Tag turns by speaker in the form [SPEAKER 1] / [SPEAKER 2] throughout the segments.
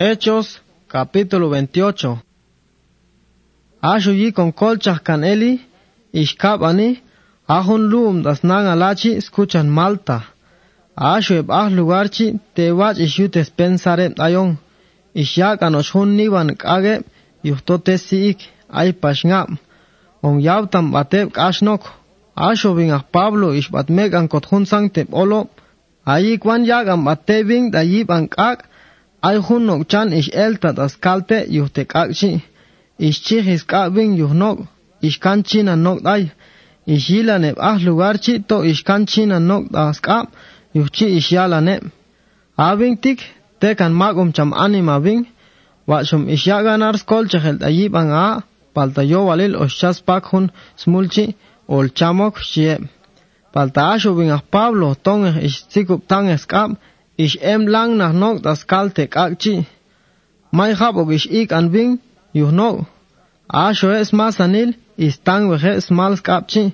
[SPEAKER 1] Hechos capítulo 28 Ashuyi con colchas caneli, ishkabani, ahun lum das alachi escuchan malta. Ashueb ah lugarchi tewach ishutes pensareb ayon. Ishyak anoshun niban kage yustotes siik ay pashnap. On yautam bateb kashnok. Ashubin ah Pablo ishbatmek an kothun sang tep olo. Ayik wan yak an batebing dayib ay hunok chan ish elta das kalte yuhte kakchi. Ish chihis kabing yuhnok, ish kan china nok day. Ish yila neb ah lugarchi to ish kan china nok das kap, yuhchi ish yala neb. Abing tik, tekan magum cham anima bing, wachum ish yaganar skol chahel ayib ang a, palta yo walil oshas pak hun smulchi, ol chamok shieb. Palta asho bing ah Pablo tong ish sikup tang eskap, ish em lang nach nok das kalte kakchi. Mai habok ish ik an bing, yuh nok. Asho es masanil, is tang veje es mal skapchi.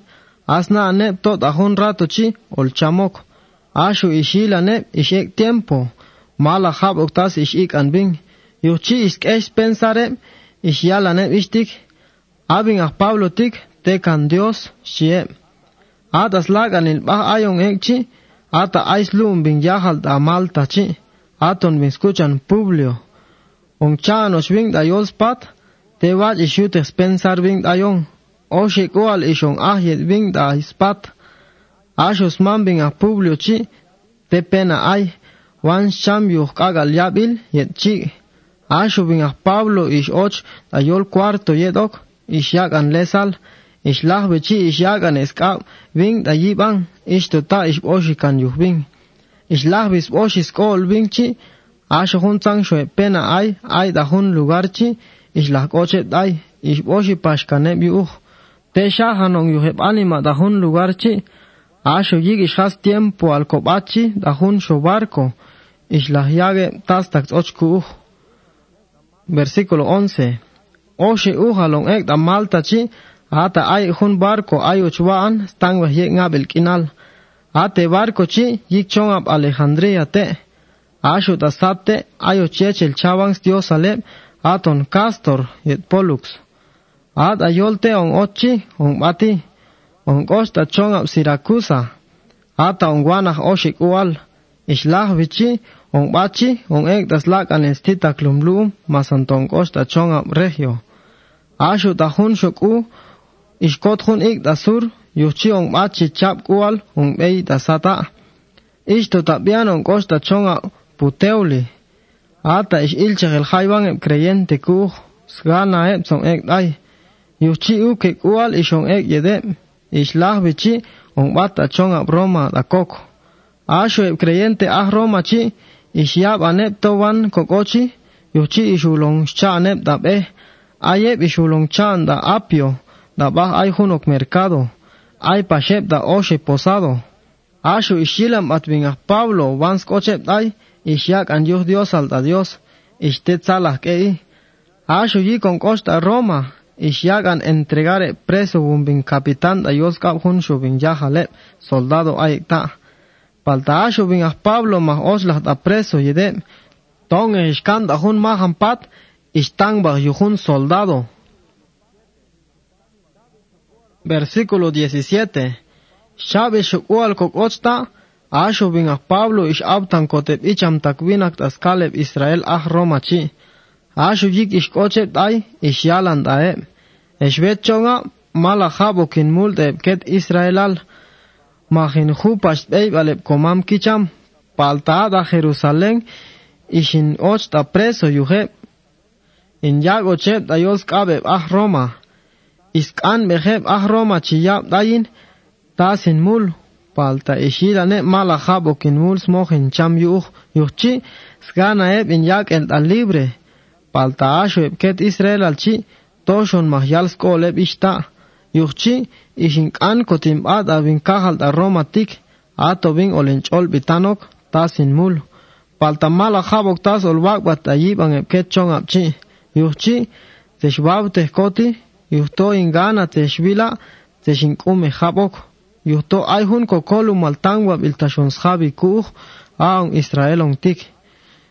[SPEAKER 1] Asna anep tot ahun rato chi, ol chamok. Asho ishila nep ish ek tiempo. Mala habok tas ish ik an bing. Yuh chi ish kesh pensare, ish yala nep ishtik. Abing ah Pablo tik, tekan Dios, shieb. Atas lagan il bah ayon ekchi, ata aislum bin yahal da malta chi, aton bin escuchan Publio. On chanos bin da yos pat, te waj ishut expensar bin da yon, o shikual ishon ahyet bin da ispat, ashos man bin a Publio chi, te pena ay, wan sham yuh kagal yabil yet chi, asho bin a Pablo ish och da yol cuarto yedok, ish yagan lesal, ish lahbe chi ish yagan eskab, bin da yibang, ish tota ish oshi kan yuh bin. Ish lahbe is oshi skol bin chi, asho hun tsang shwe pena ay, ay da hun lugar chi, ish lah koche day, ish oshi pashkaneb yuh. Te shahanong yuheb anima da hun lugar chi, asho yig ish has tiempo al kobachi da hun shobarko, ish lah yage tas tak ochku uh. Versículo 11. Oshi uhalong ek da malta chi, ata ay hun barco ay uchwaan stang wa yek ngabel kinal. Ate barco chi yik chongap Alejandria te. Ashu ta satte ayo chechel chawang dios alep aton castor yet pollux. At ayolte on ochi on bati on costa chongap Siracusa. Ata on guanach oshik ual. Ishlah vichi on bachi on ek das lak anestita klumlum masanton costa chongap regio. Ashu ta hun shoku ishkot hun ik da sur yuchi on machi chap kual on bei da sata. Ishto tabian on costa chonga puteuli. Ata ish ilche el jaiban ep creyente ku sgana ep son ek dai. Yuchi u ke kual ishon ek yedep. Ishlah bichi on bata chonga broma da koko. Asho ep creyente ah Roma chi ishyab anep towan kokochi yuchi ishulong cha anep dab eh. Ayep chan da apio da bah ay hunok mercado, ay pashep da oshe posado. Ashu ishilam atbingah Pablo vans kochep ay, ishyak an yuh Dios alta Dios, ishtet salah kei. Ashu yi con costa Roma, ishyak an entregare preso bumbin capitán da Dios kap hun shubin yahalep, soldado ay ta. Palta ashu bingah Pablo mah oslah da preso yedep, tong ishkan da hun mahan pat, ishtang bah yuhun soldado. Versículo 17. Shabe shukual kokochta, asho bin Pablo ish abtan kotep icham takwinak tas Israel ah Roma chi. Asho yik ish kochep ay ish yalan dae. Eshvet chonga mala jabo kin multe ket Israelal. Mahin hupash beib alep komam kicham. Palta da Jerusalén ishin och ta preso yuhe. In yago chep da yos kabeb ah Roma. Iskan beheb ah Roma chiyab dayin tasin mul palta ishira ne mala jabo kin mul smohin cham yuh yuhchi skana eb in yak el al libre palta asho eb ket Israel al chi toshon mahyal skol eb ishta yuhchi ishin kan kotim ad avin kahal da Roma tik ato bin olen chol bitanok tasin mul palta mala jabok tas ol wakbat ayib an eb ket chong ap chi yuhchi teshbab tehkoti yuhto ingana teshbila teshinkume jabok. Yuhto ayhun kokolu maltanwa biltashonsjabi kuj aon Israel ontik.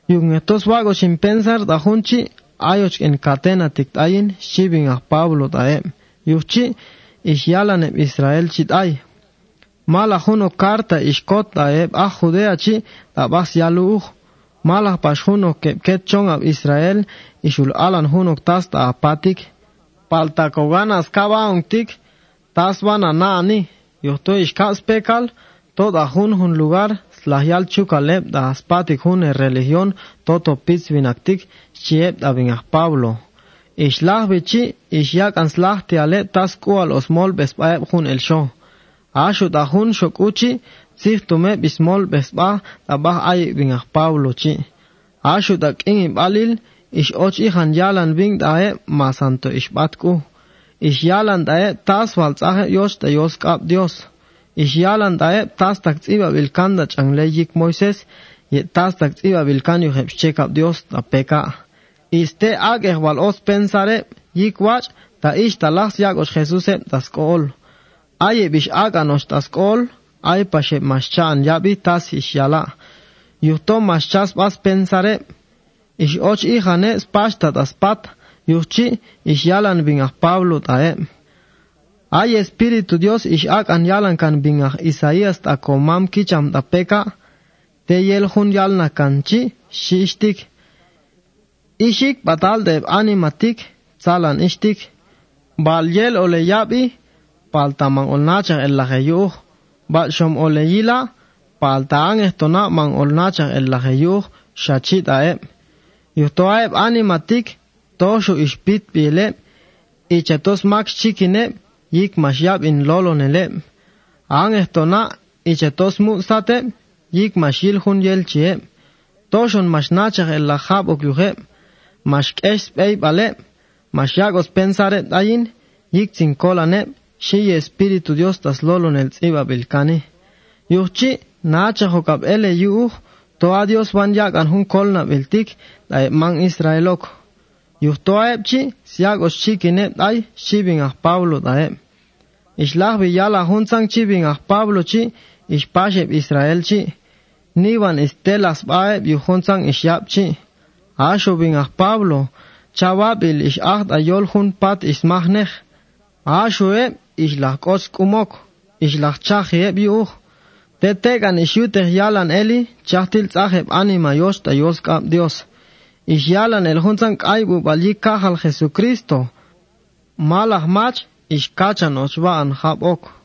[SPEAKER 1] Yun estos vagos sin pensar dajunchi ayoch en catena tiktayin shibin a Pablo taem yuchi ishyalane Israel chitay. Mala juno carta ishkot taeb a Judea chi tabas yaluj mala pashunok kepket chon ab Israel ishul alan hunok tasta apatik Palta koganas kaba tik tas van a naani. Yuhto ishkas pekal toda hun hun lugar slahyal chukaleb da aspatik hun e religion toto pits vinaktik chieb da vingah Pablo. Ishlah bichi ishyak anslah tiale tas kual osmol bespaeb hun el show. Ashu da hun shokuchi sih tume bismol bespa da bah ay vingah Pablo chi. Ashu da king ish och ihan yalan ving dae masanto ishbatku. Ish yalan dae tas valtsahe yos da yos kap Dios. Ish yalan dae tas tak tsiba vilkanda changle yik Moises ye tas tak tsiba vilkan yu hepshekap Dios da peka. Iste ageh wal os pensare yik wach ta ish talas yagos Jesuse das kool. Aye bish aganos das kool ay pashe maschan yabi tas ish yala. Yuhto maschas bas pensare ish och ihane spashta das pat yuchi ish yalan bingah Pablo tae. Ay Espíritu Dios ish akan yalan kan bingah Isaías ta komam kicham ta peka. Te yel hun yalna kanchi shishtik ishik batal de animatik salan ishtik. Bal yel ole yabi pal tamang olnacha el laheyu bal shom ole yila pal taang ehtona mang olnacha el laheyu shachit aeb Yutoaib animatik tosho ishpit icha ichatos max chikine yik mashyab in lolo lolonelep. An ehtona ichatos sate yik mashil hun che Toshon mashnacha el lahab ok mash Mashkesh peib bale Mashyagos pensare dayin yik zinkolanep. Shiye espiritu Dios tas lolonel tsiba bilkani. yuchi nacha hokab ele yuh. Dios wan yak an hun kolna beltik dai man Israelok. Juhtoebchi siag os chikine dai chibing ah Pablo da dai. Ich lach bi yala hunzang chibing ah Pablo chi ich pasheb Israel chi. Niwan istelas baeb yuhunzang ich yab chi. Asho bing ah Pablo chawab il ich acht ayol hun pat is mach nech. Asho eb ich lach os kumok. Ich lach chach eb yuh. Tetegan ishutej yalan eli, chahtil tzaheb anima yoshta yoskab Dios. Ishyalan el hunzan kaibu bali kahal Jesucristo. Malah mach, ishkachan ochbaan hab ok.